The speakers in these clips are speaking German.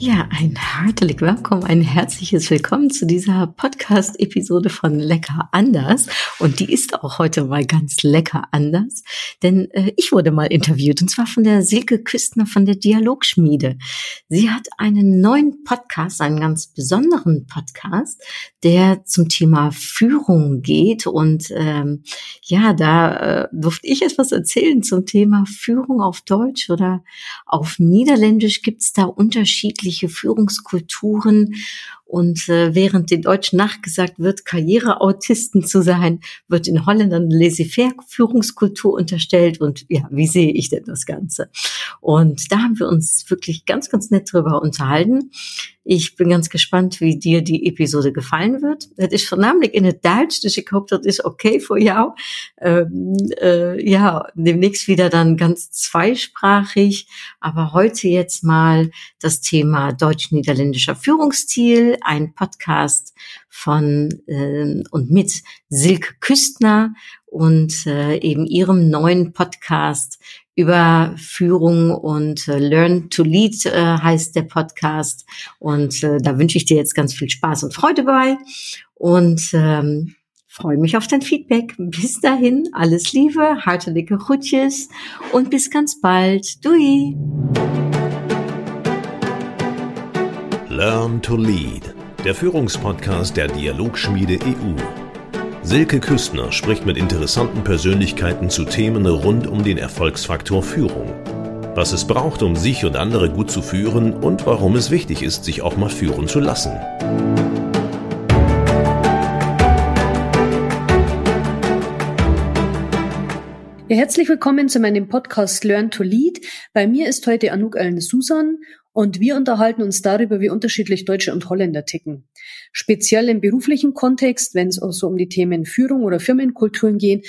Ja, ein herzlich willkommen, ein herzliches Willkommen zu dieser Podcast-Episode von Lecker anders. Und die ist auch heute mal ganz lecker anders, denn äh, ich wurde mal interviewt und zwar von der Silke Küstner von der Dialogschmiede. Sie hat einen neuen Podcast, einen ganz besonderen Podcast, der zum Thema Führung geht. Und ähm, ja, da äh, durfte ich etwas erzählen zum Thema Führung auf Deutsch oder auf Niederländisch. Gibt es da unterschiedliche unterschiedliche Führungskulturen. Und äh, während den Deutschen nachgesagt wird, Karriereautisten zu sein, wird in Holland eine Laissez-faire-Führungskultur unterstellt. Und ja, wie sehe ich denn das Ganze? Und da haben wir uns wirklich ganz, ganz nett drüber unterhalten. Ich bin ganz gespannt, wie dir die Episode gefallen wird. Het is voornamelijk in het Duits, dus ik hoop dat is okay voor jou. Ähm, äh, ja, demnächst wieder dann ganz zweisprachig, aber heute jetzt mal das Thema deutsch-niederländischer Führungsstil, ein Podcast von äh, und mit Silke Küstner und äh, eben ihrem neuen Podcast über Führung und äh, Learn to Lead äh, heißt der Podcast. Und äh, da wünsche ich dir jetzt ganz viel Spaß und Freude bei und ähm, freue mich auf dein Feedback. Bis dahin, alles Liebe, hartelijke groetjes und bis ganz bald. Dui! Learn to Lead, der Führungspodcast der Dialogschmiede EU. Silke Küstner spricht mit interessanten Persönlichkeiten zu Themen rund um den Erfolgsfaktor Führung. Was es braucht, um sich und andere gut zu führen und warum es wichtig ist, sich auch mal führen zu lassen. Ja, herzlich willkommen zu meinem Podcast Learn to Lead. Bei mir ist heute Anouk Ellen Susan und wir unterhalten uns darüber, wie unterschiedlich Deutsche und Holländer ticken. Speziell im beruflichen Kontext, wenn es also um die Themen Führung oder Firmenkulturen gehen,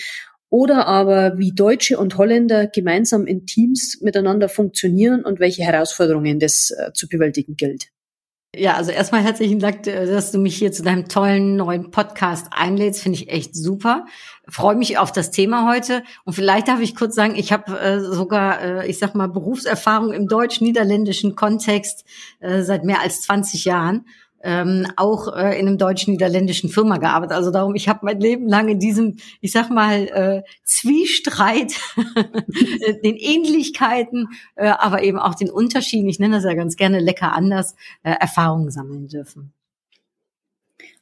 oder aber wie Deutsche und Holländer gemeinsam in Teams miteinander funktionieren und welche Herausforderungen das äh, zu bewältigen gilt. Ja, also erstmal herzlichen Dank, äh, dass du mich hier zu deinem tollen neuen Podcast einlädst. Finde ich echt super. Freue mich auf das Thema heute. Und vielleicht darf ich kurz sagen, ich habe äh, sogar, äh, ich sag mal, Berufserfahrung im deutsch-niederländischen Kontext äh, seit mehr als 20 Jahren ähm, auch äh, in einem deutsch-niederländischen Firma gearbeitet. Also darum, ich habe mein Leben lang in diesem, ich sag mal, äh, Zwiestreit, den Ähnlichkeiten, äh, aber eben auch den Unterschieden, ich nenne das ja ganz gerne lecker anders, äh, Erfahrungen sammeln dürfen.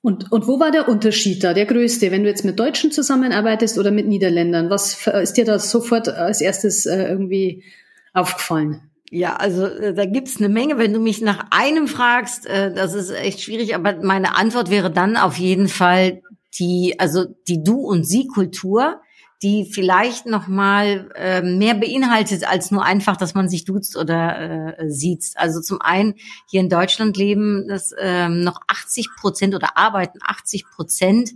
Und, und wo war der Unterschied da, der größte, wenn du jetzt mit Deutschen zusammenarbeitest oder mit Niederländern? Was ist dir da sofort als erstes äh, irgendwie aufgefallen? Ja, also äh, da gibt's eine Menge. Wenn du mich nach einem fragst, äh, das ist echt schwierig, aber meine Antwort wäre dann auf jeden Fall die, also die Du- und Sie-Kultur, die vielleicht noch mal äh, mehr beinhaltet als nur einfach, dass man sich duzt oder äh, sieht. Also zum einen hier in Deutschland leben das ähm, noch 80 Prozent oder arbeiten 80 Prozent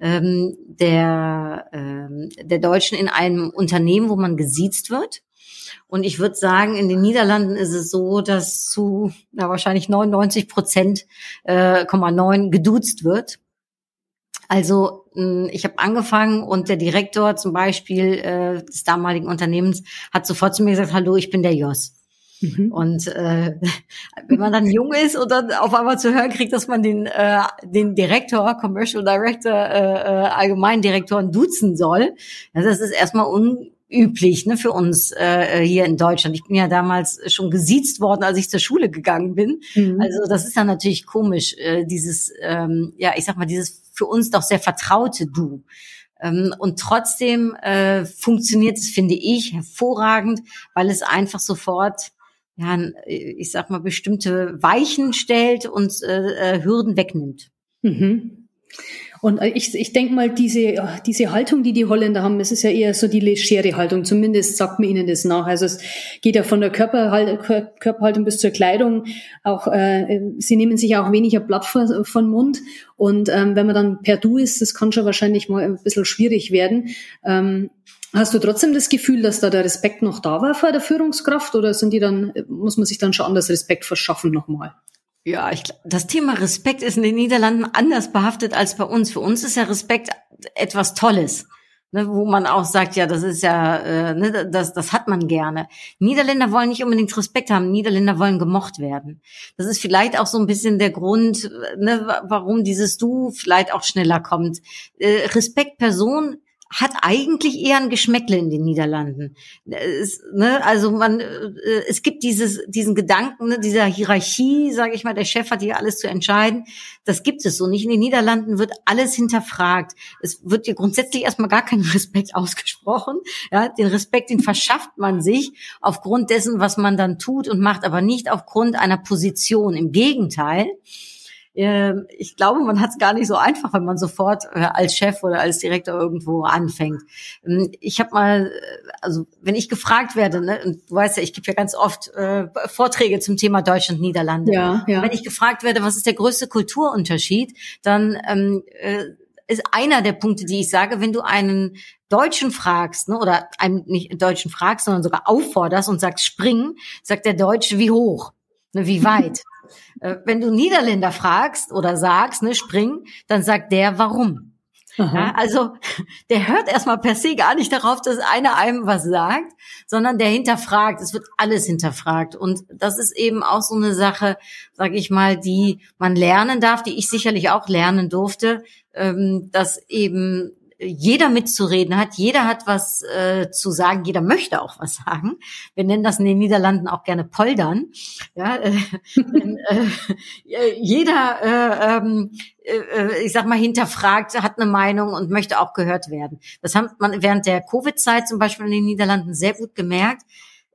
ähm, der ähm, der Deutschen in einem Unternehmen, wo man gesiezt wird. Und ich würde sagen, in den Niederlanden ist es so, dass zu na, wahrscheinlich 99 Prozent, äh, 9 geduzt wird. Also hm, ich habe angefangen und der Direktor zum Beispiel äh, des damaligen Unternehmens hat sofort zu mir gesagt, hallo, ich bin der Jos. Mhm. Und äh, wenn man dann jung ist und dann auf einmal zu hören kriegt, dass man den, äh, den Direktor, Commercial Director, äh, äh, Allgemeindirektoren duzen soll, das ist erstmal un üblich ne, für uns äh, hier in Deutschland. Ich bin ja damals schon gesiezt worden, als ich zur Schule gegangen bin. Mhm. Also das ist dann natürlich komisch, äh, dieses, ähm, ja, ich sag mal, dieses für uns doch sehr vertraute Du. Ähm, und trotzdem äh, funktioniert es, finde ich, hervorragend, weil es einfach sofort ja, ich sag mal, bestimmte Weichen stellt und äh, äh Hürden wegnimmt. Mhm. Und äh, ich, ich denke mal, diese, diese Haltung, die die Holländer haben, es ist ja eher so die legere Haltung. Zumindest sagt man ihnen das nach. Also es geht ja von der Körperhalt, Körperhaltung bis zur Kleidung. Auch äh, sie nehmen sich auch weniger Blatt vor, von Mund. Und ähm, wenn man dann per Du ist, das kann schon wahrscheinlich mal ein bisschen schwierig werden. Ähm, Hast du trotzdem das Gefühl, dass da der Respekt noch da war vor der Führungskraft oder sind die dann, muss man sich dann schon anders Respekt verschaffen nochmal? Ja, ich, das Thema Respekt ist in den Niederlanden anders behaftet als bei uns. Für uns ist ja Respekt etwas Tolles. Ne, wo man auch sagt, ja, das ist ja, äh, ne, das, das hat man gerne. Niederländer wollen nicht unbedingt Respekt haben, Niederländer wollen gemocht werden. Das ist vielleicht auch so ein bisschen der Grund, ne, warum dieses Du vielleicht auch schneller kommt. Äh, Respekt Person hat eigentlich eher ein Geschmäckle in den Niederlanden. Es, ne, also man, äh, es gibt dieses, diesen Gedanken ne, dieser Hierarchie, sage ich mal, der Chef hat hier alles zu entscheiden. Das gibt es so nicht. In den Niederlanden wird alles hinterfragt. Es wird dir grundsätzlich erstmal gar kein Respekt ausgesprochen. Ja, den Respekt, den verschafft man sich aufgrund dessen, was man dann tut und macht, aber nicht aufgrund einer Position. Im Gegenteil. Ähm, ich glaube, man hat es gar nicht so einfach, wenn man sofort äh, als Chef oder als Direktor irgendwo anfängt. Ähm, ich habe mal, äh, also wenn ich gefragt werde, ne, und du weißt ja, ich gebe ja ganz oft äh, Vorträge zum Thema Deutschland, Niederlande. Ja, ja. Wenn ich gefragt werde, was ist der größte Kulturunterschied, dann ähm, äh, ist einer der Punkte, die ich sage, wenn du einen Deutschen fragst, ne, oder einen nicht Deutschen fragst, sondern sogar aufforderst und sagst springen, sagt der Deutsche wie hoch, ne, wie weit. Äh, wenn du Niederländer fragst oder sagst, ne, spring, dann sagt der warum. Ja, also der hört erstmal per se gar nicht darauf, dass einer einem was sagt, sondern der hinterfragt. Es wird alles hinterfragt. Und das ist eben auch so eine Sache, sage ich mal, die man lernen darf, die ich sicherlich auch lernen durfte, ähm, dass eben jeder mitzureden hat, jeder hat was äh, zu sagen, jeder möchte auch was sagen. Wir nennen das in den Niederlanden auch gerne Poldern. Ja, äh, wenn, äh, jeder, äh, ähm, äh, ich sag mal, hinterfragt, hat eine Meinung und möchte auch gehört werden. Das hat man während der Covid-Zeit zum Beispiel in den Niederlanden sehr gut gemerkt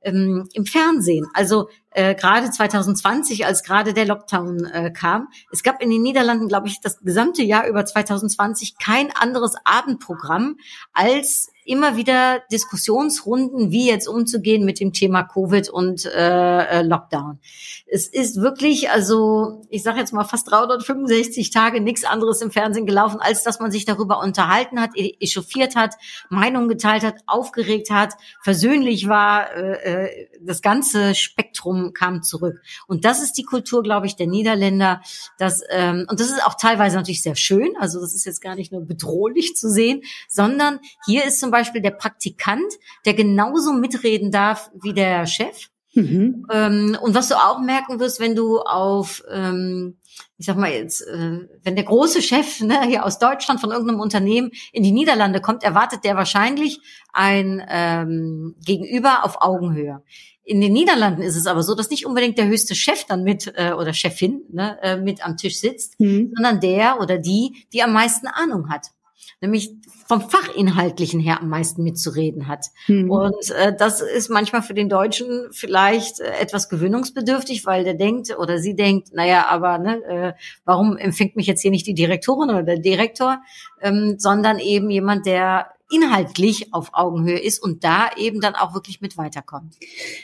ähm, im Fernsehen. Also äh, gerade 2020, als gerade der Lockdown äh, kam. Es gab in den Niederlanden, glaube ich, das gesamte Jahr über 2020 kein anderes Abendprogramm als immer wieder Diskussionsrunden, wie jetzt umzugehen mit dem Thema Covid und äh, äh Lockdown. Es ist wirklich, also ich sage jetzt mal fast 365 Tage nichts anderes im Fernsehen gelaufen, als dass man sich darüber unterhalten hat, e-, echauffiert hat, Meinungen geteilt hat, aufgeregt hat, versöhnlich war. Äh, äh, das ganze Spektrum kam zurück. Und das ist die Kultur, glaube ich, der Niederländer. Das, ähm, und das ist auch teilweise natürlich sehr schön. Also das ist jetzt gar nicht nur bedrohlich zu sehen, sondern hier ist zum Beispiel der Praktikant, der genauso mitreden darf wie der Chef. Mhm. Ähm, und was du auch merken wirst, wenn du auf, ähm, ich sag mal jetzt, äh, wenn der große Chef ne, hier aus Deutschland von irgendeinem Unternehmen in die Niederlande kommt, erwartet der wahrscheinlich ein ähm, Gegenüber auf Augenhöhe. In den Niederlanden ist es aber so, dass nicht unbedingt der höchste Chef dann mit äh, oder Chefin ne, äh, mit am Tisch sitzt, mhm. sondern der oder die, die am meisten Ahnung hat nämlich vom Fachinhaltlichen her am meisten mitzureden hat. Mhm. Und äh, das ist manchmal für den Deutschen vielleicht äh, etwas gewöhnungsbedürftig, weil der denkt oder sie denkt, naja, aber ne, äh, warum empfängt mich jetzt hier nicht die Direktorin oder der Direktor, ähm, sondern eben jemand, der inhaltlich auf Augenhöhe ist und da eben dann auch wirklich mit weiterkommt.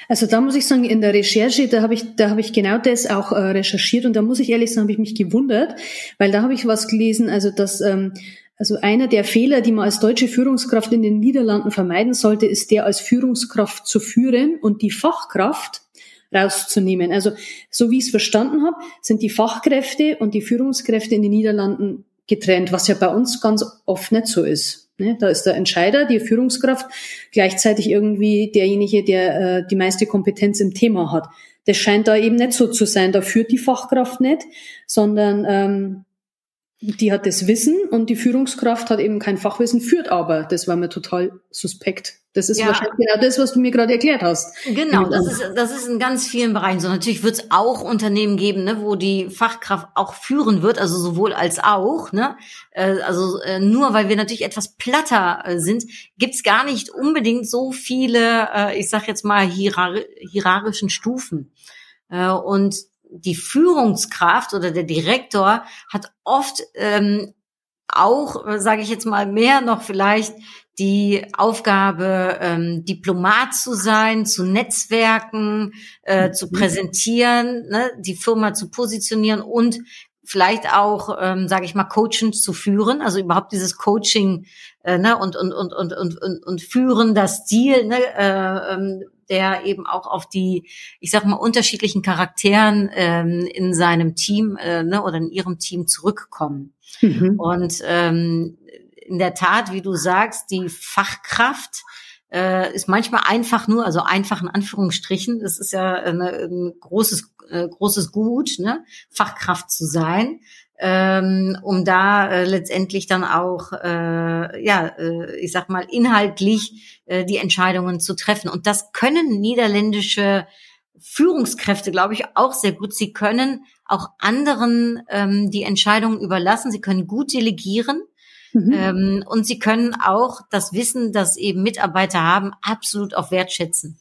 Also da muss ich sagen, in der Recherche, da habe ich, da habe ich genau das auch äh, recherchiert und da muss ich ehrlich sagen, habe ich mich gewundert, weil da habe ich was gelesen, also dass ähm, also einer der Fehler, die man als deutsche Führungskraft in den Niederlanden vermeiden sollte, ist der als Führungskraft zu führen und die Fachkraft rauszunehmen. Also so wie ich es verstanden habe, sind die Fachkräfte und die Führungskräfte in den Niederlanden getrennt, was ja bei uns ganz oft nicht so ist. Ne? Da ist der Entscheider, die Führungskraft, gleichzeitig irgendwie derjenige, der äh, die meiste Kompetenz im Thema hat. Das scheint da eben nicht so zu sein. Da führt die Fachkraft nicht, sondern ähm, die hat das Wissen und die Führungskraft hat eben kein Fachwissen, führt aber. Das war mir total suspekt. Das ist ja. wahrscheinlich genau das, was du mir gerade erklärt hast. Genau, das ist, das ist in ganz vielen Bereichen so. Natürlich wird es auch Unternehmen geben, ne, wo die Fachkraft auch führen wird, also sowohl als auch. Ne? Äh, also äh, nur weil wir natürlich etwas platter äh, sind, gibt's gar nicht unbedingt so viele, ich sag jetzt mal, hierar hierarchischen Stufen. Und die Führungskraft oder der Direktor hat oft ähm, auch, sage ich jetzt mal, mehr noch vielleicht die Aufgabe, ähm, Diplomat zu sein, zu netzwerken, äh, zu mhm. präsentieren, ne, die Firma zu positionieren und vielleicht auch, ähm, sage ich mal, Coaching zu führen, also überhaupt dieses Coaching äh, ne, und, und, und, und, und, und, und führen das Ziel, ne, äh, ähm, der eben auch auf die, ich sag mal, unterschiedlichen Charakteren ähm, in seinem Team äh, ne, oder in ihrem Team zurückkommen. Mhm. Und ähm, in der Tat, wie du sagst, die Fachkraft äh, ist manchmal einfach nur, also einfach in Anführungsstrichen, das ist ja eine, ein großes, äh, großes Gut, ne? Fachkraft zu sein ähm, um da äh, letztendlich dann auch, äh, ja, äh, ich sag mal, inhaltlich äh, die Entscheidungen zu treffen. Und das können niederländische Führungskräfte, glaube ich, auch sehr gut. Sie können auch anderen ähm, die Entscheidungen überlassen. Sie können gut delegieren. Mhm. Ähm, und sie können auch das Wissen, das eben Mitarbeiter haben, absolut auch wertschätzen.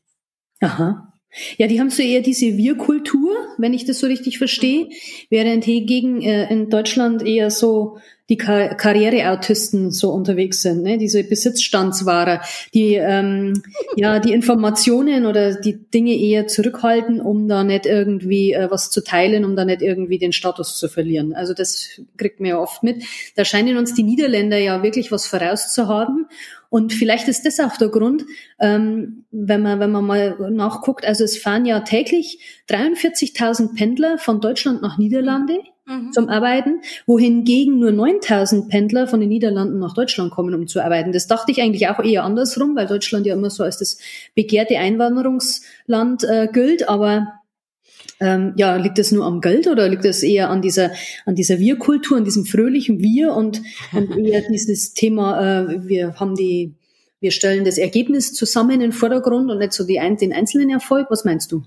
Aha. Ja, die haben so eher diese Wir-Kultur, wenn ich das so richtig verstehe, während hingegen äh, in Deutschland eher so die Kar Karriereautisten so unterwegs sind, ne? diese Besitzstandswahrer, die ähm, ja die Informationen oder die Dinge eher zurückhalten, um da nicht irgendwie äh, was zu teilen, um da nicht irgendwie den Status zu verlieren. Also das kriegt man ja oft mit. Da scheinen uns die Niederländer ja wirklich was vorauszuhaben. Und vielleicht ist das auch der Grund, ähm, wenn man wenn man mal nachguckt. Also es fahren ja täglich 43.000 Pendler von Deutschland nach Niederlande mhm. zum Arbeiten, wohingegen nur 9000 Pendler von den Niederlanden nach Deutschland kommen, um zu arbeiten. Das dachte ich eigentlich auch eher andersrum, weil Deutschland ja immer so als das begehrte Einwanderungsland äh, gilt, aber ähm, ja, liegt es nur am Geld oder liegt es eher an dieser, an dieser Wir-Kultur, an diesem fröhlichen Wir und, und eher dieses Thema, äh, wir haben die, wir stellen das Ergebnis zusammen in den Vordergrund und nicht so die, den einzelnen Erfolg. Was meinst du?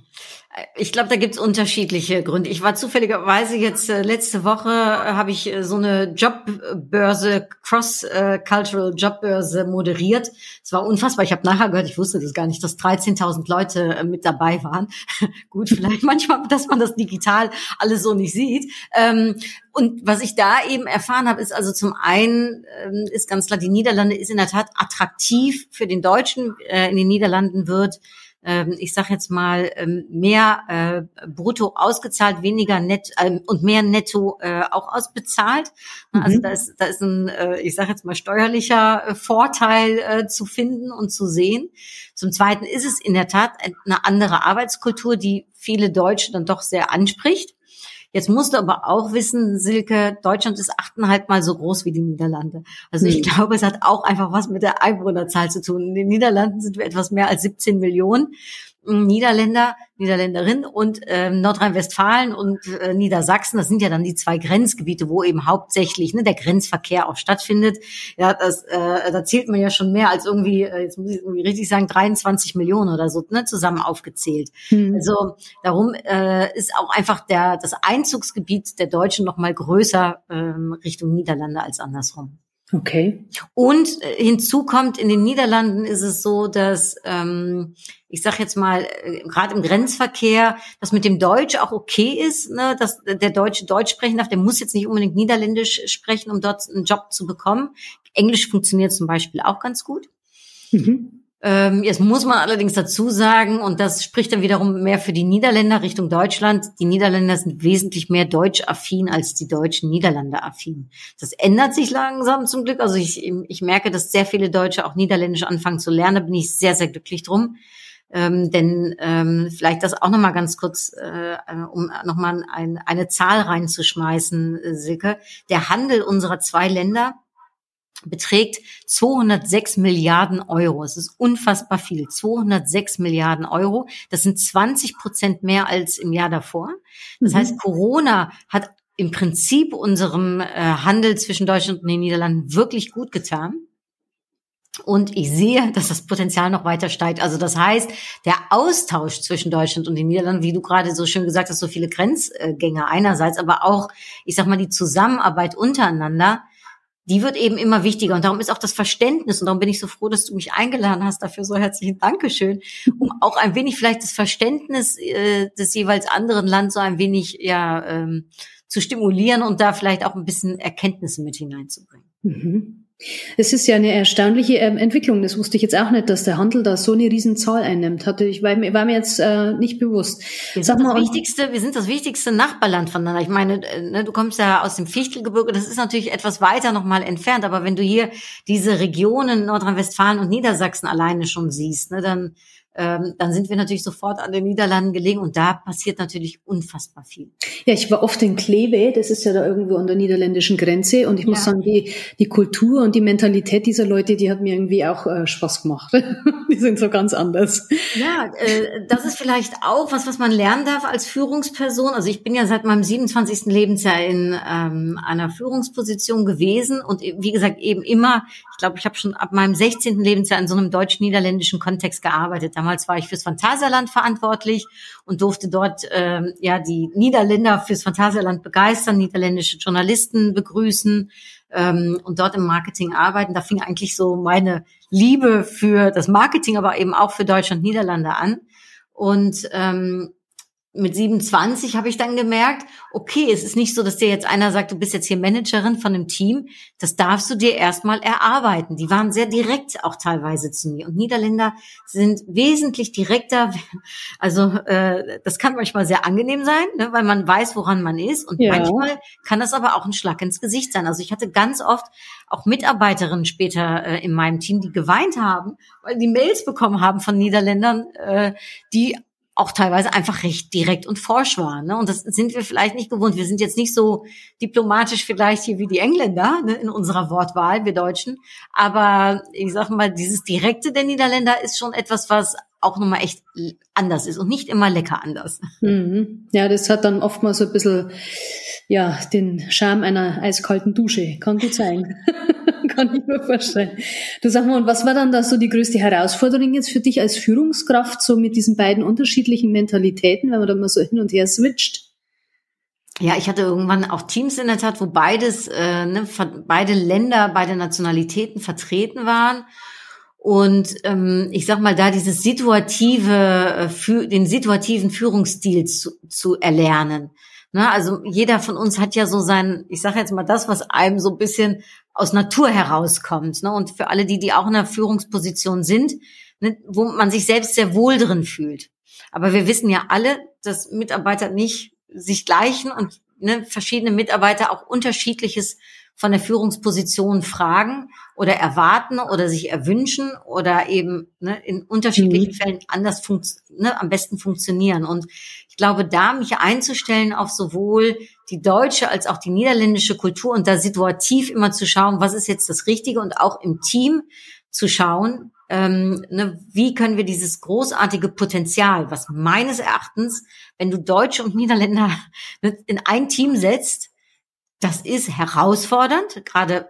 Ich glaube, da gibt's unterschiedliche Gründe. Ich war zufälligerweise jetzt äh, letzte Woche äh, habe ich äh, so eine Jobbörse, Cross-Cultural Jobbörse moderiert. Es war unfassbar. Ich habe nachher gehört, ich wusste das gar nicht, dass 13.000 Leute äh, mit dabei waren. Gut, vielleicht manchmal, dass man das digital alles so nicht sieht. Ähm, und was ich da eben erfahren habe, ist also zum einen ähm, ist ganz klar, die Niederlande ist in der Tat attraktiv für den Deutschen. Äh, in den Niederlanden wird ich sage jetzt mal, ähm, mehr äh, brutto ausgezahlt, weniger net ähm, und mehr netto äh, auch ausbezahlt. Mhm. Also da ist, da ist ein, äh, ich sage jetzt mal, steuerlicher Vorteil zu finden und zu sehen. Zum Zweiten ist es in der Tat eine andere Arbeitskultur, die viele Deutsche dann doch sehr anspricht. Jetzt musst du aber auch wissen, Silke, Deutschland ist achteinhalb Mal so groß wie die Niederlande. Also ich hm. glaube, es hat auch einfach was mit der Einwohnerzahl zu tun. In den Niederlanden sind wir etwas mehr als 17 Millionen. Niederländer, Niederländerin und ähm, Nordrhein-Westfalen und äh, Niedersachsen. Das sind ja dann die zwei Grenzgebiete, wo eben hauptsächlich ne, der Grenzverkehr auch stattfindet. Ja, das, äh, da zählt man ja schon mehr als irgendwie, äh, jetzt muss ich irgendwie richtig sagen, 23 Millionen oder so ne, zusammen aufgezählt. Hm. Also darum äh, ist auch einfach der das Einzugsgebiet der Deutschen noch mal größer ähm, Richtung Niederlande als andersrum. Okay. Und äh, hinzu kommt, in den Niederlanden ist es so, dass ähm, ich sage jetzt mal, äh, gerade im Grenzverkehr, dass mit dem Deutsch auch okay ist, ne, dass der Deutsche Deutsch sprechen darf, der muss jetzt nicht unbedingt Niederländisch sprechen, um dort einen Job zu bekommen. Englisch funktioniert zum Beispiel auch ganz gut. Mhm. Ähm, jetzt muss man allerdings dazu sagen, und das spricht dann wiederum mehr für die Niederländer Richtung Deutschland, die Niederländer sind wesentlich mehr deutsch-affin als die Deutschen Niederlande-affin. Das ändert sich langsam zum Glück. Also ich, ich merke, dass sehr viele Deutsche auch Niederländisch anfangen zu lernen. Da bin ich sehr, sehr glücklich drum. Ähm, denn ähm, vielleicht das auch nochmal ganz kurz, äh, um nochmal ein, eine Zahl reinzuschmeißen, äh, Silke. Der Handel unserer zwei Länder beträgt 206 Milliarden Euro. Es ist unfassbar viel. 206 Milliarden Euro. Das sind 20 Prozent mehr als im Jahr davor. Das mhm. heißt, Corona hat im Prinzip unserem äh, Handel zwischen Deutschland und den Niederlanden wirklich gut getan. Und ich sehe, dass das Potenzial noch weiter steigt. Also das heißt, der Austausch zwischen Deutschland und den Niederlanden, wie du gerade so schön gesagt hast, so viele Grenzgänger einerseits, aber auch, ich sag mal, die Zusammenarbeit untereinander, die wird eben immer wichtiger. Und darum ist auch das Verständnis, und darum bin ich so froh, dass du mich eingeladen hast, dafür so herzlichen Dankeschön, um auch ein wenig vielleicht das Verständnis äh, des jeweils anderen Landes so ein wenig ja ähm, zu stimulieren und da vielleicht auch ein bisschen Erkenntnisse mit hineinzubringen. Mhm. Es ist ja eine erstaunliche ähm, Entwicklung. Das wusste ich jetzt auch nicht, dass der Handel da so eine Riesenzahl einnimmt. Hatte ich war mir, war mir jetzt äh, nicht bewusst. Wir sind, mal, das wichtigste, wir sind das wichtigste Nachbarland voneinander. Ich meine, äh, ne, du kommst ja aus dem Fichtelgebirge, das ist natürlich etwas weiter nochmal entfernt. Aber wenn du hier diese Regionen Nordrhein-Westfalen und Niedersachsen alleine schon siehst, ne, dann ähm, dann sind wir natürlich sofort an den Niederlanden gelegen und da passiert natürlich unfassbar viel. Ja, ich war oft in Kleve, das ist ja da irgendwo an der niederländischen Grenze und ich ja. muss sagen, die, die Kultur und die Mentalität dieser Leute, die hat mir irgendwie auch äh, Spaß gemacht. die sind so ganz anders. Ja, äh, das ist vielleicht auch was, was man lernen darf als Führungsperson. Also ich bin ja seit meinem 27. Lebensjahr in ähm, einer Führungsposition gewesen und wie gesagt eben immer, ich glaube, ich habe schon ab meinem 16. Lebensjahr in so einem deutsch-niederländischen Kontext gearbeitet. Damals war ich fürs Phantasialand verantwortlich und durfte dort ähm, ja die Niederländer fürs Phantasialand begeistern, niederländische Journalisten begrüßen ähm, und dort im Marketing arbeiten. Da fing eigentlich so meine Liebe für das Marketing, aber eben auch für Deutschland, Niederlande an. Und ähm, mit 27 habe ich dann gemerkt, okay, es ist nicht so, dass dir jetzt einer sagt, du bist jetzt hier Managerin von einem Team. Das darfst du dir erstmal erarbeiten. Die waren sehr direkt auch teilweise zu mir. Und Niederländer sind wesentlich direkter. Also äh, das kann manchmal sehr angenehm sein, ne, weil man weiß, woran man ist. Und ja. manchmal kann das aber auch ein Schlag ins Gesicht sein. Also ich hatte ganz oft auch Mitarbeiterinnen später äh, in meinem Team, die geweint haben, weil die Mails bekommen haben von Niederländern, äh, die auch teilweise einfach recht direkt und forsch waren. Ne? Und das sind wir vielleicht nicht gewohnt. Wir sind jetzt nicht so diplomatisch vielleicht hier wie die Engländer ne, in unserer Wortwahl, wir Deutschen. Aber ich sag mal, dieses Direkte der Niederländer ist schon etwas, was auch nochmal echt anders ist und nicht immer lecker anders. Mhm. Ja, das hat dann oftmals so ein bisschen, ja, den Charme einer eiskalten Dusche. Kann gut sein. kann ich mir vorstellen. Du sag mal, und was war dann da so die größte Herausforderung jetzt für dich als Führungskraft, so mit diesen beiden unterschiedlichen Mentalitäten, wenn man da mal so hin und her switcht? Ja, ich hatte irgendwann auch Teams in der Tat, wo beides, äh, ne, beide Länder, beide Nationalitäten vertreten waren. Und ähm, ich sag mal, da dieses situative, äh, für, den situativen Führungsstil zu, zu erlernen. Ne, also jeder von uns hat ja so sein, ich sage jetzt mal das, was einem so ein bisschen aus Natur herauskommt. Ne? Und für alle, die, die auch in einer Führungsposition sind, ne, wo man sich selbst sehr wohl drin fühlt. Aber wir wissen ja alle, dass Mitarbeiter nicht sich gleichen und ne, verschiedene Mitarbeiter auch unterschiedliches von der Führungsposition fragen oder erwarten oder sich erwünschen oder eben ne, in unterschiedlichen mhm. Fällen anders ne, am besten funktionieren. Und ich glaube, da mich einzustellen auf sowohl die deutsche als auch die niederländische Kultur und da situativ immer zu schauen, was ist jetzt das Richtige und auch im Team zu schauen, ähm, ne, wie können wir dieses großartige Potenzial, was meines Erachtens, wenn du Deutsche und Niederländer ne, in ein Team setzt, das ist herausfordernd, gerade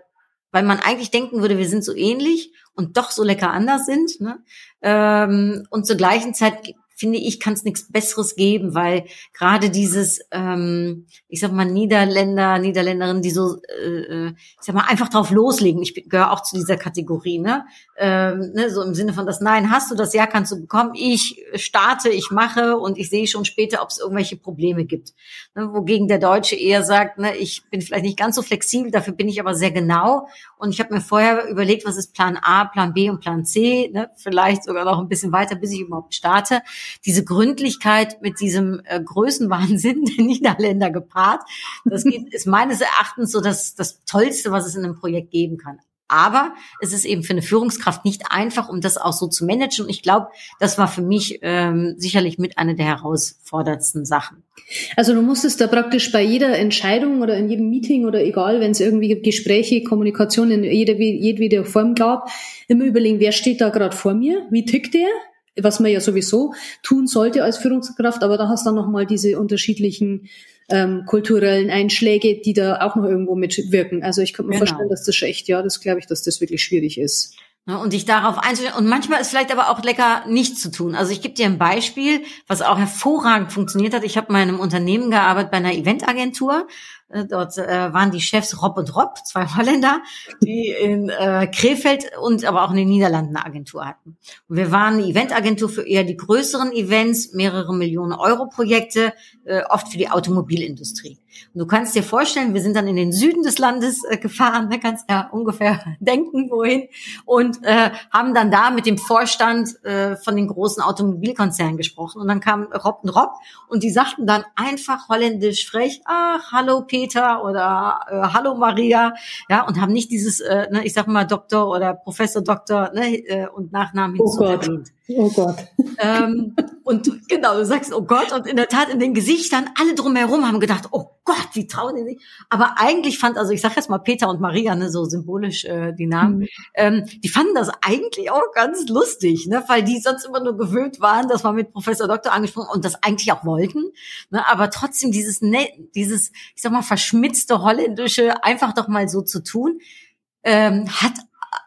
weil man eigentlich denken würde, wir sind so ähnlich und doch so lecker anders sind. Ne? Ähm, und zur gleichen Zeit finde ich, kann es nichts Besseres geben, weil gerade dieses, ähm, ich sag mal, Niederländer, Niederländerinnen, die so, äh, äh, ich sag mal, einfach drauf loslegen. Ich gehöre auch zu dieser Kategorie, ne? Ähm, ne? So im Sinne von das Nein hast du, das Ja kannst du bekommen. Ich starte, ich mache und ich sehe schon später, ob es irgendwelche Probleme gibt. Ne? Wogegen der Deutsche eher sagt, ne, ich bin vielleicht nicht ganz so flexibel, dafür bin ich aber sehr genau. Und ich habe mir vorher überlegt, was ist Plan A, Plan B und Plan C, ne? vielleicht sogar noch ein bisschen weiter, bis ich überhaupt starte diese Gründlichkeit mit diesem äh, Größenwahnsinn der Niederländer gepaart. Das geht, ist meines Erachtens so das, das Tollste, was es in einem Projekt geben kann. Aber es ist eben für eine Führungskraft nicht einfach, um das auch so zu managen. Und ich glaube, das war für mich ähm, sicherlich mit einer der herausforderndsten Sachen. Also du musstest da praktisch bei jeder Entscheidung oder in jedem Meeting oder egal, wenn es irgendwie Gespräche, Kommunikation in jeder, jedweder Form gab, immer überlegen, wer steht da gerade vor mir, wie tickt der, was man ja sowieso tun sollte als Führungskraft, aber da hast du dann nochmal diese unterschiedlichen ähm, kulturellen Einschläge, die da auch noch irgendwo mitwirken. Also ich kann mir genau. vorstellen, dass das schon echt, ja, das glaube ich, dass das wirklich schwierig ist. Und sich darauf einzustellen. Und manchmal ist vielleicht aber auch lecker, nichts zu tun. Also ich gebe dir ein Beispiel, was auch hervorragend funktioniert hat. Ich habe in einem Unternehmen gearbeitet, bei einer Eventagentur. Äh, dort äh, waren die Chefs Rob und Rob, zwei Holländer, die in äh, Krefeld und aber auch in den Niederlanden eine Agentur hatten. Und wir waren eine Eventagentur für eher die größeren Events, mehrere Millionen Euro Projekte, äh, oft für die Automobilindustrie. Und du kannst dir vorstellen, wir sind dann in den Süden des Landes äh, gefahren, ne, kannst ja ungefähr denken, wohin, und äh, haben dann da mit dem Vorstand äh, von den großen Automobilkonzernen gesprochen. Und dann kam Rob und Rob und die sagten dann einfach holländisch frech, ach, hallo Peter oder äh, hallo Maria, ja, und haben nicht dieses, äh, ne, ich sag mal Doktor oder Professor Doktor ne, äh, und Nachnamen oh Gott. Oh Gott. Ähm, und genau, du sagst, oh Gott, und in der Tat in den Gesichtern, alle drumherum haben gedacht, oh Gott, wie trauen die sich. Aber eigentlich fand, also ich sag jetzt mal Peter und Maria, ne, so symbolisch äh, die Namen, mhm. ähm, die fanden das eigentlich auch ganz lustig, ne, weil die sonst immer nur gewöhnt waren, dass man mit Professor Doktor angesprochen und das eigentlich auch wollten. Ne, aber trotzdem dieses, ne, dieses, ich sag mal, verschmitzte holländische, einfach doch mal so zu tun, ähm, hat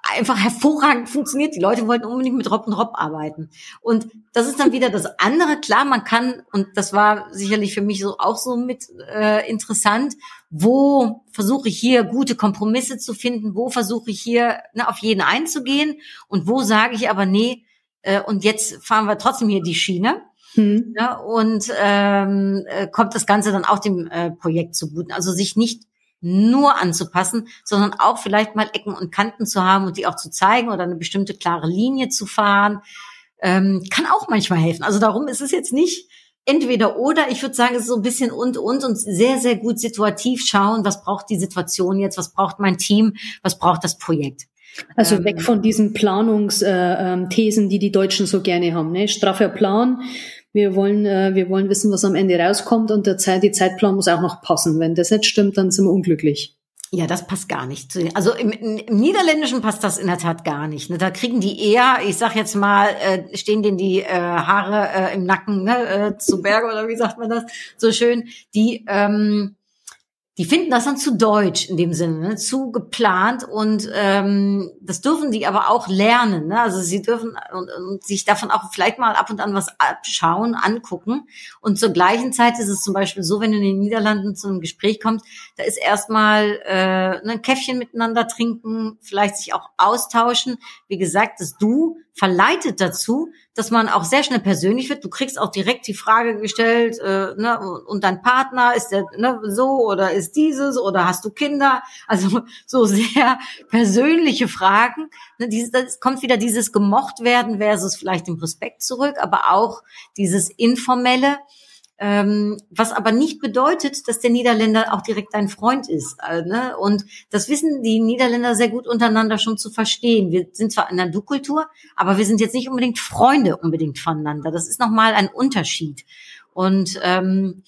einfach hervorragend funktioniert. Die Leute wollten unbedingt mit Rob und Rob arbeiten. Und das ist dann wieder das andere. Klar, man kann, und das war sicherlich für mich so auch so mit äh, interessant, wo versuche ich hier gute Kompromisse zu finden, wo versuche ich hier ne, auf jeden einzugehen und wo sage ich aber, nee, äh, und jetzt fahren wir trotzdem hier die Schiene. Hm. Ja, und ähm, äh, kommt das Ganze dann auch dem äh, Projekt zugute. Also sich nicht nur anzupassen, sondern auch vielleicht mal Ecken und Kanten zu haben und die auch zu zeigen oder eine bestimmte klare Linie zu fahren, ähm, kann auch manchmal helfen. Also darum ist es jetzt nicht entweder oder. Ich würde sagen, es ist so ein bisschen und und und sehr, sehr gut situativ schauen, was braucht die Situation jetzt, was braucht mein Team, was braucht das Projekt. Also ähm, weg von diesen Planungsthesen, äh, ähm, die die Deutschen so gerne haben. Ne? Straffer Plan, wir wollen, äh, wir wollen wissen, was am Ende rauskommt und der Zeit, die Zeitplan muss auch noch passen. Wenn das nicht stimmt, dann sind wir unglücklich. Ja, das passt gar nicht. Also im, im Niederländischen passt das in der Tat gar nicht. Ne? Da kriegen die eher, ich sag jetzt mal, äh, stehen denen die äh, Haare äh, im Nacken ne? äh, zu Berge oder wie sagt man das so schön. Die ähm, die finden das dann zu deutsch in dem Sinne, ne? zu geplant und ähm, das dürfen die aber auch lernen. Ne? Also sie dürfen und, und sich davon auch vielleicht mal ab und an was abschauen, angucken. Und zur gleichen Zeit ist es zum Beispiel so, wenn du in den Niederlanden zu einem Gespräch kommst, da ist erstmal äh, ne, ein Käffchen miteinander trinken, vielleicht sich auch austauschen. Wie gesagt, das Du verleitet dazu, dass man auch sehr schnell persönlich wird. Du kriegst auch direkt die Frage gestellt, äh, ne, und dein Partner ist der ne, so oder ist dieses oder hast du Kinder? Also so sehr persönliche Fragen. Ne, dieses, das kommt wieder dieses gemocht werden versus vielleicht im Respekt zurück, aber auch dieses informelle. Ähm, was aber nicht bedeutet, dass der Niederländer auch direkt dein Freund ist. Äh, ne? Und das wissen die Niederländer sehr gut untereinander schon zu verstehen. Wir sind zwar in der Du-Kultur, aber wir sind jetzt nicht unbedingt Freunde unbedingt voneinander. Das ist nochmal ein Unterschied. Und ähm,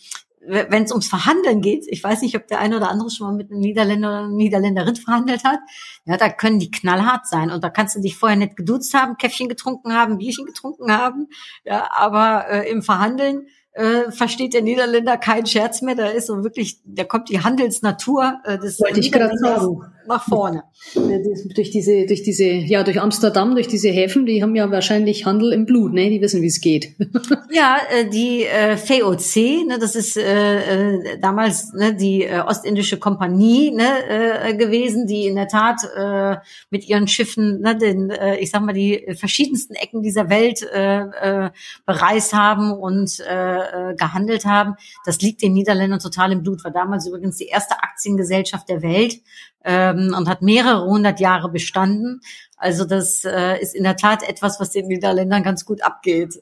wenn es ums Verhandeln geht, ich weiß nicht, ob der eine oder andere schon mal mit einem Niederländer oder einer Niederländerin verhandelt hat, ja, da können die knallhart sein und da kannst du dich vorher nicht geduzt haben, Käffchen getrunken haben, Bierchen getrunken haben, ja, aber äh, im Verhandeln äh, versteht der Niederländer keinen Scherz mehr. Da ist so wirklich, da kommt die Handelsnatur äh, des Wollte ich gerade sagen. Nach vorne. durch diese, durch diese, ja, durch Amsterdam, durch diese Häfen, die haben ja wahrscheinlich Handel im Blut, ne? Die wissen, wie es geht. ja, äh, die äh, VOC, ne, das ist äh, äh, damals ne, die äh, Ostindische Kompanie ne, äh, gewesen, die in der Tat äh, mit ihren Schiffen, ne, den, äh, ich sag mal, die verschiedensten Ecken dieser Welt äh, äh, bereist haben und äh, äh, gehandelt haben. Das liegt den Niederländern total im Blut. War damals übrigens die erste Aktiengesellschaft der Welt ähm, und hat mehrere hundert Jahre bestanden. Also das äh, ist in der Tat etwas, was den Niederländern ganz gut abgeht.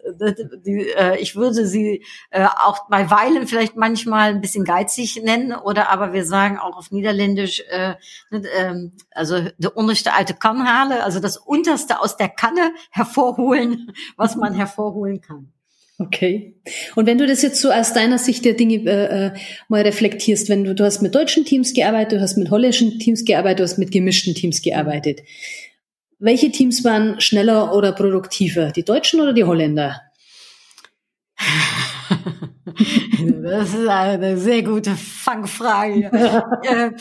Die, äh, ich würde sie äh, auch bei Weilen vielleicht manchmal ein bisschen geizig nennen oder aber wir sagen auch auf Niederländisch, äh, äh, also der unterste alte Kannhale, also das unterste aus der Kanne hervorholen, was man hervorholen kann. Okay. Und wenn du das jetzt so aus deiner Sicht der Dinge äh, äh, mal reflektierst, wenn du, du hast mit deutschen Teams gearbeitet, du hast mit holländischen Teams gearbeitet, du hast mit gemischten Teams gearbeitet. Welche Teams waren schneller oder produktiver? Die Deutschen oder die Holländer? Das ist eine sehr gute Fangfrage. äh,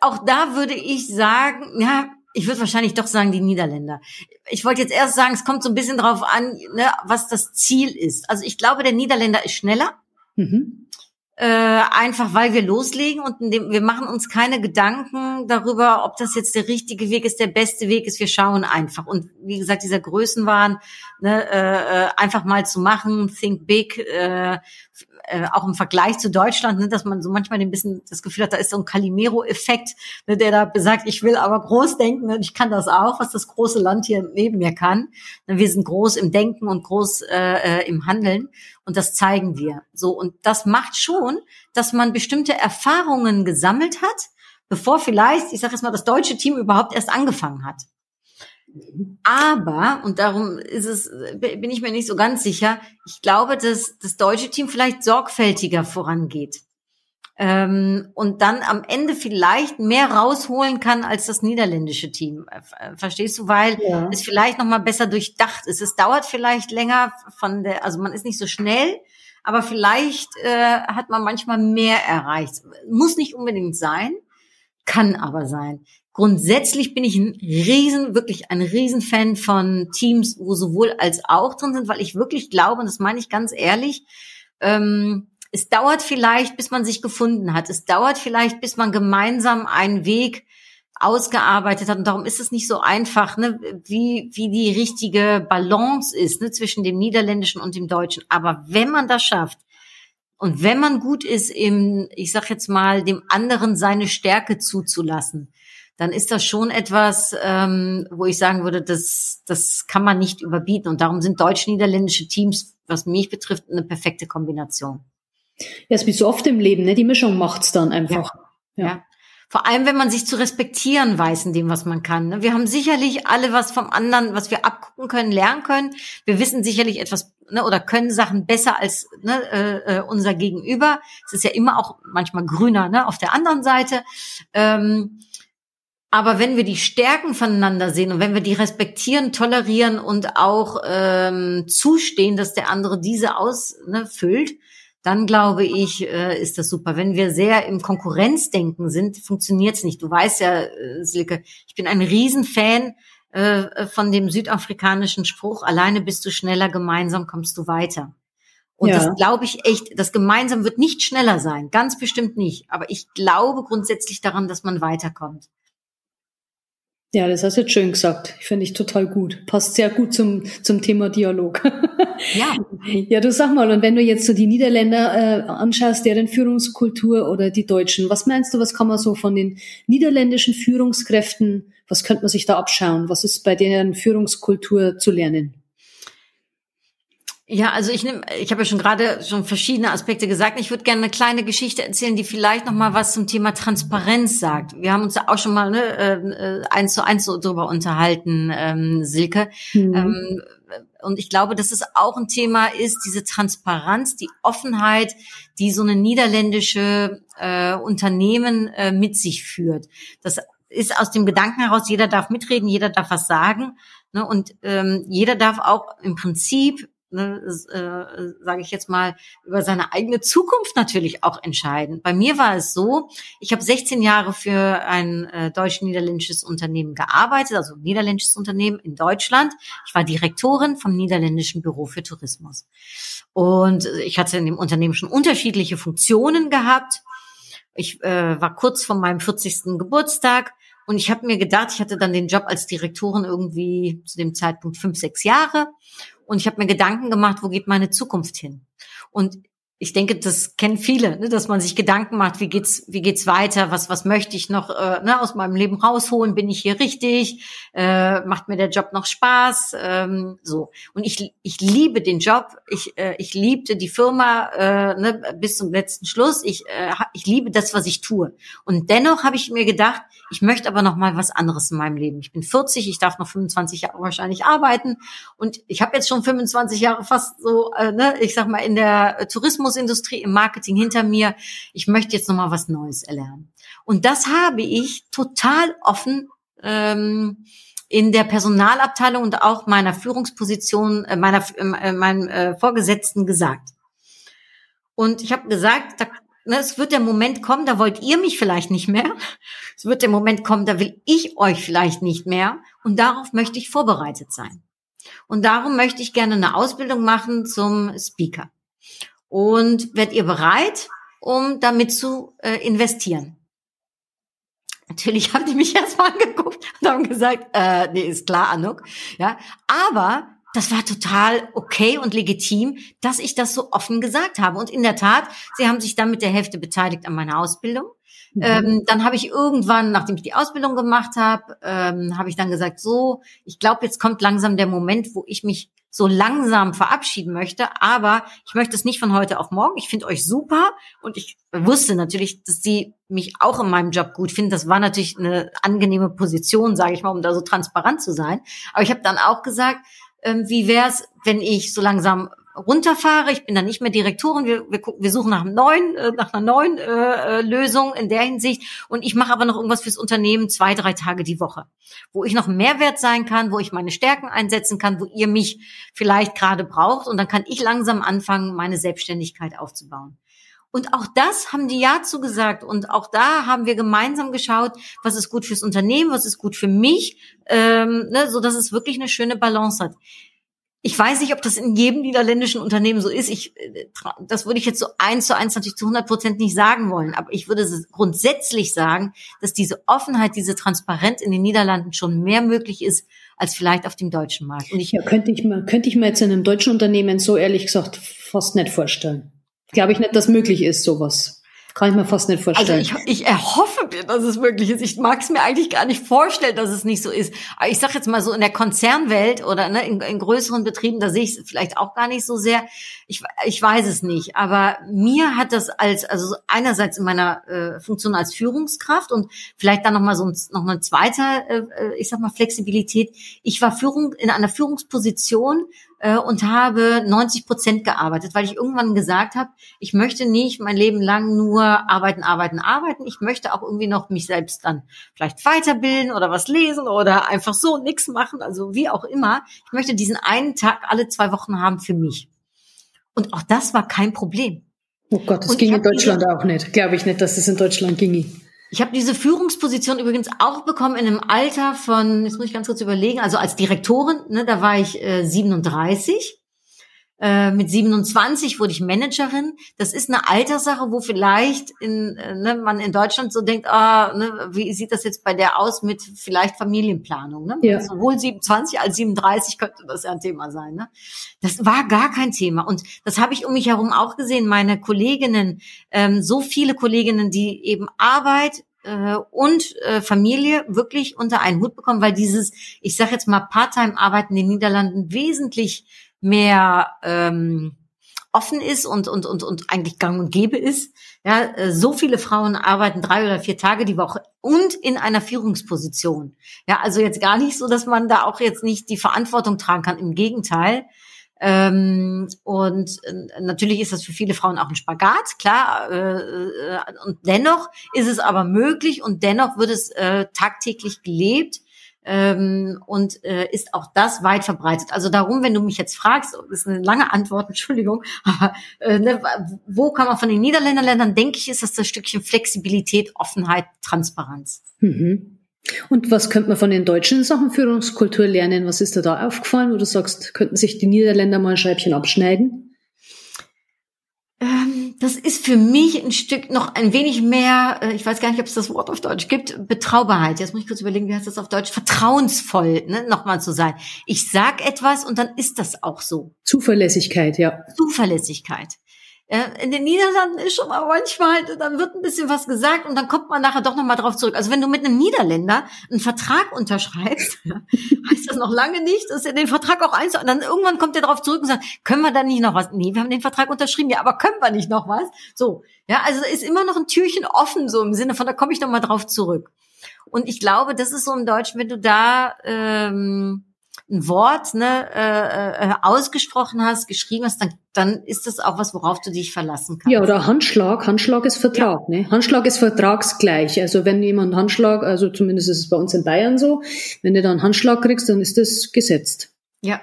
auch da würde ich sagen, ja, ich würde wahrscheinlich doch sagen, die Niederländer. Ich wollte jetzt erst sagen, es kommt so ein bisschen drauf an, ne, was das Ziel ist. Also ich glaube, der Niederländer ist schneller. Mhm. Äh, einfach weil wir loslegen und wir machen uns keine Gedanken darüber, ob das jetzt der richtige Weg ist, der beste Weg ist. Wir schauen einfach. Und wie gesagt, dieser Größenwahn, ne, äh einfach mal zu machen, think big, äh, äh, auch im Vergleich zu Deutschland, ne, dass man so manchmal ein bisschen das Gefühl hat, da ist so ein Calimero-Effekt, ne, der da besagt, ich will aber groß denken und ich kann das auch, was das große Land hier neben mir kann. Ne, wir sind groß im Denken und groß äh, äh, im Handeln und das zeigen wir. So und das macht schon, dass man bestimmte Erfahrungen gesammelt hat, bevor vielleicht, ich sage jetzt mal, das deutsche Team überhaupt erst angefangen hat. Aber, und darum ist es, bin ich mir nicht so ganz sicher, ich glaube, dass das deutsche Team vielleicht sorgfältiger vorangeht. Ähm, und dann am Ende vielleicht mehr rausholen kann als das niederländische Team. Äh, verstehst du? Weil ja. es vielleicht nochmal besser durchdacht ist. Es dauert vielleicht länger von der, also man ist nicht so schnell, aber vielleicht äh, hat man manchmal mehr erreicht. Muss nicht unbedingt sein, kann aber sein grundsätzlich bin ich ein riesen, wirklich ein Riesenfan von Teams, wo sowohl als auch drin sind, weil ich wirklich glaube, und das meine ich ganz ehrlich, ähm, es dauert vielleicht, bis man sich gefunden hat. Es dauert vielleicht, bis man gemeinsam einen Weg ausgearbeitet hat. Und darum ist es nicht so einfach, ne, wie, wie die richtige Balance ist ne, zwischen dem Niederländischen und dem Deutschen. Aber wenn man das schafft, und wenn man gut ist, im, ich sag jetzt mal, dem anderen seine Stärke zuzulassen, dann ist das schon etwas, ähm, wo ich sagen würde, das, das kann man nicht überbieten. Und darum sind deutsch-niederländische Teams, was mich betrifft, eine perfekte Kombination. Ja, ist wie so oft im Leben, ne? Die Mischung macht's dann einfach. Ja. ja. Vor allem, wenn man sich zu respektieren weiß in dem, was man kann. Ne? Wir haben sicherlich alle was vom anderen, was wir abgucken können, lernen können. Wir wissen sicherlich etwas ne, oder können Sachen besser als ne, äh, äh unser Gegenüber. Es ist ja immer auch manchmal grüner ne, auf der anderen Seite. Ähm, aber wenn wir die Stärken voneinander sehen und wenn wir die respektieren, tolerieren und auch ähm, zustehen, dass der andere diese ausfüllt, ne, dann glaube ich, äh, ist das super. Wenn wir sehr im Konkurrenzdenken sind, funktioniert es nicht. Du weißt ja, äh, Silke, ich bin ein Riesenfan äh, von dem südafrikanischen Spruch, alleine bist du schneller, gemeinsam kommst du weiter. Und ja. das glaube ich echt, das gemeinsam wird nicht schneller sein, ganz bestimmt nicht. Aber ich glaube grundsätzlich daran, dass man weiterkommt. Ja, das hast du jetzt schön gesagt. Finde ich total gut. Passt sehr gut zum, zum Thema Dialog. Ja. Ja, du sag mal, und wenn du jetzt so die Niederländer äh, anschaust, deren Führungskultur oder die Deutschen, was meinst du, was kann man so von den niederländischen Führungskräften, was könnte man sich da abschauen? Was ist bei deren Führungskultur zu lernen? Ja, also ich nehme, ich habe ja schon gerade schon verschiedene Aspekte gesagt. Ich würde gerne eine kleine Geschichte erzählen, die vielleicht noch mal was zum Thema Transparenz sagt. Wir haben uns ja auch schon mal ne, äh, eins zu eins so drüber unterhalten, ähm, Silke. Mhm. Ähm, und ich glaube, dass es auch ein Thema ist, diese Transparenz, die Offenheit, die so eine niederländische äh, Unternehmen äh, mit sich führt. Das ist aus dem Gedanken heraus, jeder darf mitreden, jeder darf was sagen. Ne, und ähm, jeder darf auch im Prinzip ne, äh, sage ich jetzt mal, über seine eigene Zukunft natürlich auch entscheiden. Bei mir war es so, ich habe 16 Jahre für ein äh, deutsch-niederländisches Unternehmen gearbeitet, also ein niederländisches Unternehmen in Deutschland. Ich war Direktorin vom niederländischen Büro für Tourismus. Und ich hatte in dem Unternehmen schon unterschiedliche Funktionen gehabt. Ich äh, war kurz vor meinem 40. Geburtstag und ich habe mir gedacht, ich hatte dann den Job als Direktorin irgendwie zu dem Zeitpunkt fünf, sechs Jahre. Und ich habe mir Gedanken gemacht, wo geht meine Zukunft hin? Und ich denke, das kennen viele, ne, dass man sich Gedanken macht, wie geht's, wie geht's weiter, was, was möchte ich noch äh, ne, aus meinem Leben rausholen, bin ich hier richtig, äh, macht mir der Job noch Spaß, ähm, so. Und ich, ich liebe den Job, ich, äh, ich liebte die Firma äh, ne, bis zum letzten Schluss, ich, äh, ich liebe das, was ich tue. Und dennoch habe ich mir gedacht, ich möchte aber noch mal was anderes in meinem Leben. Ich bin 40, ich darf noch 25 Jahre wahrscheinlich arbeiten und ich habe jetzt schon 25 Jahre fast so, äh, ne, ich sag mal in der Tourismus Tourismusindustrie, im Marketing hinter mir. Ich möchte jetzt noch mal was Neues erlernen. Und das habe ich total offen ähm, in der Personalabteilung und auch meiner Führungsposition, äh, meiner äh, meinem äh, Vorgesetzten gesagt. Und ich habe gesagt, da, ne, es wird der Moment kommen, da wollt ihr mich vielleicht nicht mehr. Es wird der Moment kommen, da will ich euch vielleicht nicht mehr. Und darauf möchte ich vorbereitet sein. Und darum möchte ich gerne eine Ausbildung machen zum Speaker. Und werdet ihr bereit? um damit zu äh, investieren. Natürlich haben die mich erstmal angeguckt und haben gesagt, äh, nee, ist klar, Anuk. Ja, aber das war total okay und legitim, dass ich das so offen gesagt habe. Und in der Tat, sie haben sich dann mit der Hälfte beteiligt an meiner Ausbildung. Mhm. Ähm, dann habe ich irgendwann, nachdem ich die Ausbildung gemacht habe, ähm, habe ich dann gesagt, so, ich glaube, jetzt kommt langsam der Moment, wo ich mich so langsam verabschieden möchte, aber ich möchte es nicht von heute auf morgen. Ich finde euch super und ich wusste natürlich, dass sie mich auch in meinem Job gut finden. Das war natürlich eine angenehme Position, sage ich mal, um da so transparent zu sein. Aber ich habe dann auch gesagt, ähm, wie wäre es, wenn ich so langsam runterfahre. Ich bin dann nicht mehr Direktorin. Wir, wir, gucken, wir suchen nach einem neuen, äh, nach einer neuen äh, äh, Lösung in der Hinsicht. Und ich mache aber noch irgendwas fürs Unternehmen zwei, drei Tage die Woche, wo ich noch Mehrwert sein kann, wo ich meine Stärken einsetzen kann, wo ihr mich vielleicht gerade braucht. Und dann kann ich langsam anfangen, meine Selbstständigkeit aufzubauen. Und auch das haben die ja zugesagt. Und auch da haben wir gemeinsam geschaut, was ist gut fürs Unternehmen, was ist gut für mich, ähm, ne, so dass es wirklich eine schöne Balance hat. Ich weiß nicht, ob das in jedem niederländischen Unternehmen so ist. Ich, äh, das würde ich jetzt so eins zu eins natürlich zu 100 Prozent nicht sagen wollen. Aber ich würde grundsätzlich sagen, dass diese Offenheit, diese Transparenz in den Niederlanden schon mehr möglich ist als vielleicht auf dem deutschen Markt. Und ich ja, könnte ich mir, könnte ich mir jetzt in einem deutschen Unternehmen so ehrlich gesagt fast nicht vorstellen. Glaube ich nicht, dass möglich ist, sowas. Kann ich mir fast nicht vorstellen. Also ich, ich erhoffe mir, dass es möglich ist. Ich mag es mir eigentlich gar nicht vorstellen, dass es nicht so ist. Aber ich sage jetzt mal so in der Konzernwelt oder ne, in, in größeren Betrieben, da sehe ich es vielleicht auch gar nicht so sehr. Ich, ich weiß es nicht. Aber mir hat das als, also einerseits in meiner äh, Funktion als Führungskraft und vielleicht dann nochmal so ein, noch ein zweiter, äh, äh, ich sag mal, Flexibilität. Ich war Führung in einer Führungsposition, äh, und habe 90 Prozent gearbeitet, weil ich irgendwann gesagt habe, ich möchte nicht mein Leben lang nur arbeiten, arbeiten, arbeiten. Ich möchte auch irgendwie noch mich selbst dann vielleicht weiterbilden oder was lesen oder einfach so nichts machen, also wie auch immer. Ich möchte diesen einen Tag alle zwei Wochen haben für mich. Und auch das war kein Problem. Oh Gott, das und ging in Deutschland auch nicht. Glaube ich nicht, dass es in Deutschland ginge. Ich habe diese Führungsposition übrigens auch bekommen in einem Alter von, jetzt muss ich ganz kurz überlegen, also als Direktorin, ne, da war ich äh, 37 äh, mit 27 wurde ich Managerin. Das ist eine Alterssache, wo vielleicht in, äh, ne, man in Deutschland so denkt, ah, ne, wie sieht das jetzt bei der aus mit vielleicht Familienplanung? Ne? Ja. Sowohl 27 als 37 könnte das ja ein Thema sein. Ne? Das war gar kein Thema. Und das habe ich um mich herum auch gesehen. Meine Kolleginnen, ähm, so viele Kolleginnen, die eben Arbeit äh, und äh, Familie wirklich unter einen Hut bekommen, weil dieses, ich sage jetzt mal, Part-Time-Arbeiten in den Niederlanden wesentlich mehr ähm, offen ist und, und, und, und eigentlich gang und gäbe ist. Ja, äh, so viele Frauen arbeiten drei oder vier Tage die Woche und in einer Führungsposition. Ja, also jetzt gar nicht so, dass man da auch jetzt nicht die Verantwortung tragen kann. Im Gegenteil. Ähm, und äh, natürlich ist das für viele Frauen auch ein Spagat, klar. Äh, äh, und dennoch ist es aber möglich und dennoch wird es äh, tagtäglich gelebt ähm, und äh, ist auch das weit verbreitet. Also darum, wenn du mich jetzt fragst, das ist eine lange Antwort, Entschuldigung, aber äh, ne, wo kann man von den Niederländerländern, denke ich, ist das das Stückchen Flexibilität, Offenheit, Transparenz. Mhm. Und was könnte man von den Deutschen Sachen Führungskultur lernen? Was ist dir da aufgefallen, wo du sagst, könnten sich die Niederländer mal ein Scheibchen abschneiden? Ähm, das ist für mich ein Stück noch ein wenig mehr, äh, ich weiß gar nicht, ob es das Wort auf Deutsch gibt, Betraubarheit. Jetzt muss ich kurz überlegen, wie heißt das auf Deutsch? Vertrauensvoll, ne, nochmal zu sein. Ich sag etwas und dann ist das auch so. Zuverlässigkeit, ja. Zuverlässigkeit. In den Niederlanden ist schon mal manchmal, dann wird ein bisschen was gesagt und dann kommt man nachher doch nochmal drauf zurück. Also wenn du mit einem Niederländer einen Vertrag unterschreibst, heißt das noch lange nicht, dass er den Vertrag auch eins, und dann irgendwann kommt er drauf zurück und sagt, können wir da nicht noch was? Nee, wir haben den Vertrag unterschrieben, ja, aber können wir nicht noch was? So, ja, also ist immer noch ein Türchen offen, so im Sinne von, da komme ich nochmal drauf zurück. Und ich glaube, das ist so im Deutschen, wenn du da ähm, ein Wort ne, äh, äh, ausgesprochen hast, geschrieben hast, dann, dann ist das auch was, worauf du dich verlassen kannst. Ja, oder Handschlag. Handschlag ist Vertrag. Ja. Ne? Handschlag ist vertragsgleich. Also wenn jemand Handschlag, also zumindest ist es bei uns in Bayern so, wenn du dann Handschlag kriegst, dann ist das gesetzt. Ja.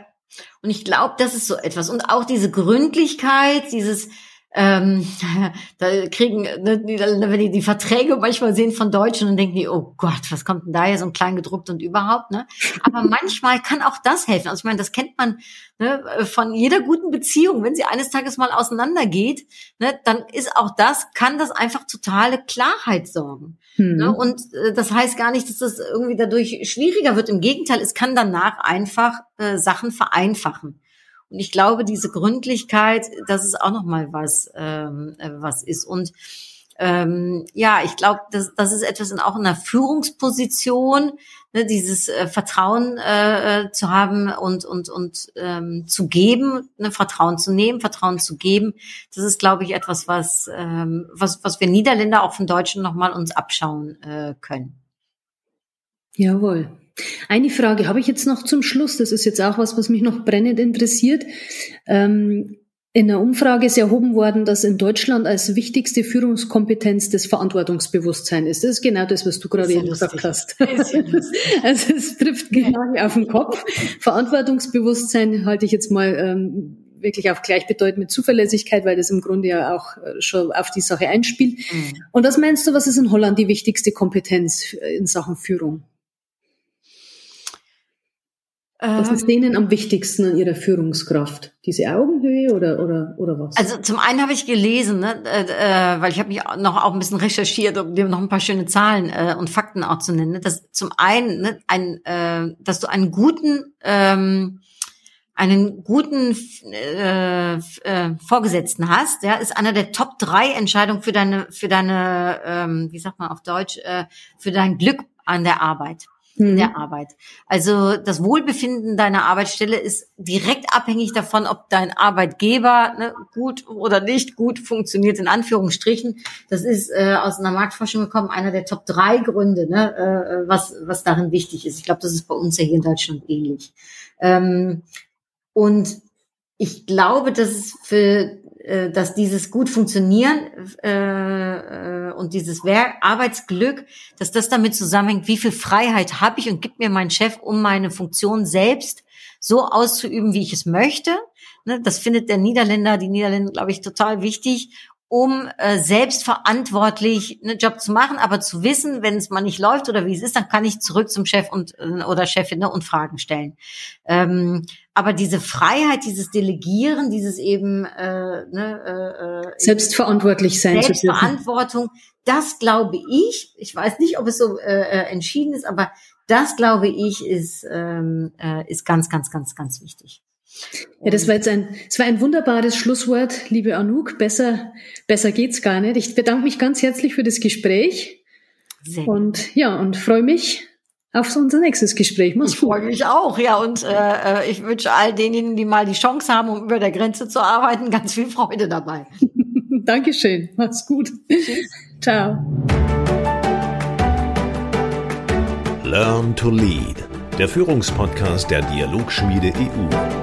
Und ich glaube, das ist so etwas. Und auch diese Gründlichkeit, dieses ähm, da kriegen, ne, die, wenn die die Verträge manchmal sehen von Deutschen und denken die, oh Gott, was kommt denn da hier so ein klein gedruckt und überhaupt, ne? Aber manchmal kann auch das helfen. Also ich meine, das kennt man ne, von jeder guten Beziehung. Wenn sie eines Tages mal auseinandergeht, ne, dann ist auch das, kann das einfach totale Klarheit sorgen. Mhm. Ne? Und äh, das heißt gar nicht, dass das irgendwie dadurch schwieriger wird. Im Gegenteil, es kann danach einfach äh, Sachen vereinfachen. Und ich glaube, diese Gründlichkeit, das ist auch noch mal was, ähm, äh, was ist. Und ähm, ja, ich glaube, das, das ist etwas in, auch in einer Führungsposition, ne, dieses äh, Vertrauen äh, äh, zu haben und und und ähm, zu geben, ne, Vertrauen zu nehmen, Vertrauen zu geben. Das ist, glaube ich, etwas, was ähm, was was wir Niederländer auch von Deutschen noch mal uns abschauen äh, können. Jawohl. Eine Frage habe ich jetzt noch zum Schluss. Das ist jetzt auch was, was mich noch brennend interessiert. Ähm, in der Umfrage ist erhoben worden, dass in Deutschland als wichtigste Führungskompetenz das Verantwortungsbewusstsein ist. Das ist genau das, was du gerade eben gesagt hast. also es trifft genau auf den Kopf. Verantwortungsbewusstsein halte ich jetzt mal ähm, wirklich auch gleichbedeutend mit Zuverlässigkeit, weil das im Grunde ja auch äh, schon auf die Sache einspielt. Mhm. Und was meinst du, was ist in Holland die wichtigste Kompetenz in Sachen Führung? Was ist ähm. denen am wichtigsten an ihrer Führungskraft? Diese Augenhöhe oder oder oder was? Also zum einen habe ich gelesen, ne, äh, äh, weil ich habe mich noch auch ein bisschen recherchiert, um dir noch ein paar schöne Zahlen äh, und Fakten auch zu nennen. Ne, dass zum einen, ne, ein, äh, dass du einen guten ähm, einen guten äh, äh, Vorgesetzten hast, ja, ist einer der Top drei Entscheidungen für deine für deine ähm, wie sagt man auf Deutsch äh, für dein Glück an der Arbeit in der mhm. Arbeit. Also das Wohlbefinden deiner Arbeitsstelle ist direkt abhängig davon, ob dein Arbeitgeber ne, gut oder nicht gut funktioniert, in Anführungsstrichen. Das ist äh, aus einer Marktforschung gekommen, einer der Top drei Gründe, ne, äh, was, was darin wichtig ist. Ich glaube, das ist bei uns ja hier in Deutschland ähnlich. Ähm, und ich glaube, dass es für dass dieses gut funktionieren äh, äh, und dieses Werk, Arbeitsglück, dass das damit zusammenhängt, wie viel Freiheit habe ich und gibt mir mein Chef, um meine Funktion selbst so auszuüben, wie ich es möchte. Ne, das findet der Niederländer, die Niederländer, glaube ich, total wichtig um äh, selbstverantwortlich einen Job zu machen, aber zu wissen, wenn es mal nicht läuft oder wie es ist, dann kann ich zurück zum Chef und äh, oder Chefin ne, und Fragen stellen. Ähm, aber diese Freiheit, dieses Delegieren, dieses eben äh, ne, äh, äh selbstverantwortlich sein, Selbstverantwortung, das glaube ich. Ich weiß nicht, ob es so äh, äh, entschieden ist, aber das glaube ich ist ähm, äh, ist ganz, ganz, ganz, ganz wichtig. Ja, das war jetzt ein, das war ein wunderbares Schlusswort, liebe Anouk. Besser, besser geht's gar nicht. Ich bedanke mich ganz herzlich für das Gespräch. Sehr und ja, und freue mich auf unser nächstes Gespräch. Mach's ich freue mich auch, ja. Und äh, äh, ich wünsche all denjenigen, die mal die Chance haben, um über der Grenze zu arbeiten, ganz viel Freude dabei. Dankeschön. Mach's gut. Tschüss. Ciao. Learn to Lead, der Führungspodcast der Dialogschmiede EU.